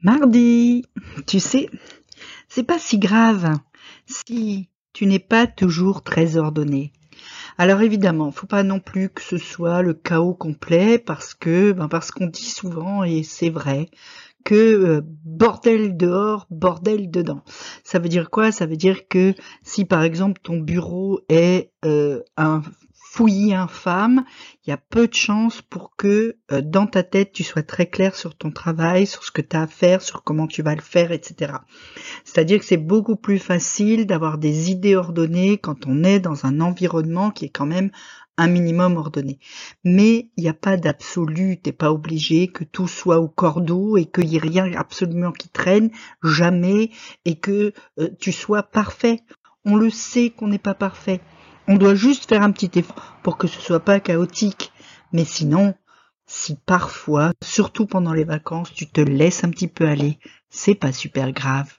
Mardi, tu sais, c'est pas si grave si tu n'es pas toujours très ordonné. Alors évidemment, faut pas non plus que ce soit le chaos complet parce que ben parce qu'on dit souvent et c'est vrai que euh, bordel dehors, bordel dedans. Ça veut dire quoi? Ça veut dire que si par exemple ton bureau est euh, un fouillis infâme, il y a peu de chances pour que euh, dans ta tête tu sois très clair sur ton travail, sur ce que tu as à faire, sur comment tu vas le faire, etc. C'est-à-dire que c'est beaucoup plus facile d'avoir des idées ordonnées quand on est dans un environnement qui est quand même un minimum ordonné. Mais il n'y a pas d'absolu, t'es pas obligé que tout soit au cordeau et qu'il n'y ait rien absolument qui traîne, jamais, et que euh, tu sois parfait. On le sait qu'on n'est pas parfait. On doit juste faire un petit effort pour que ce soit pas chaotique. Mais sinon, si parfois, surtout pendant les vacances, tu te laisses un petit peu aller, c'est pas super grave.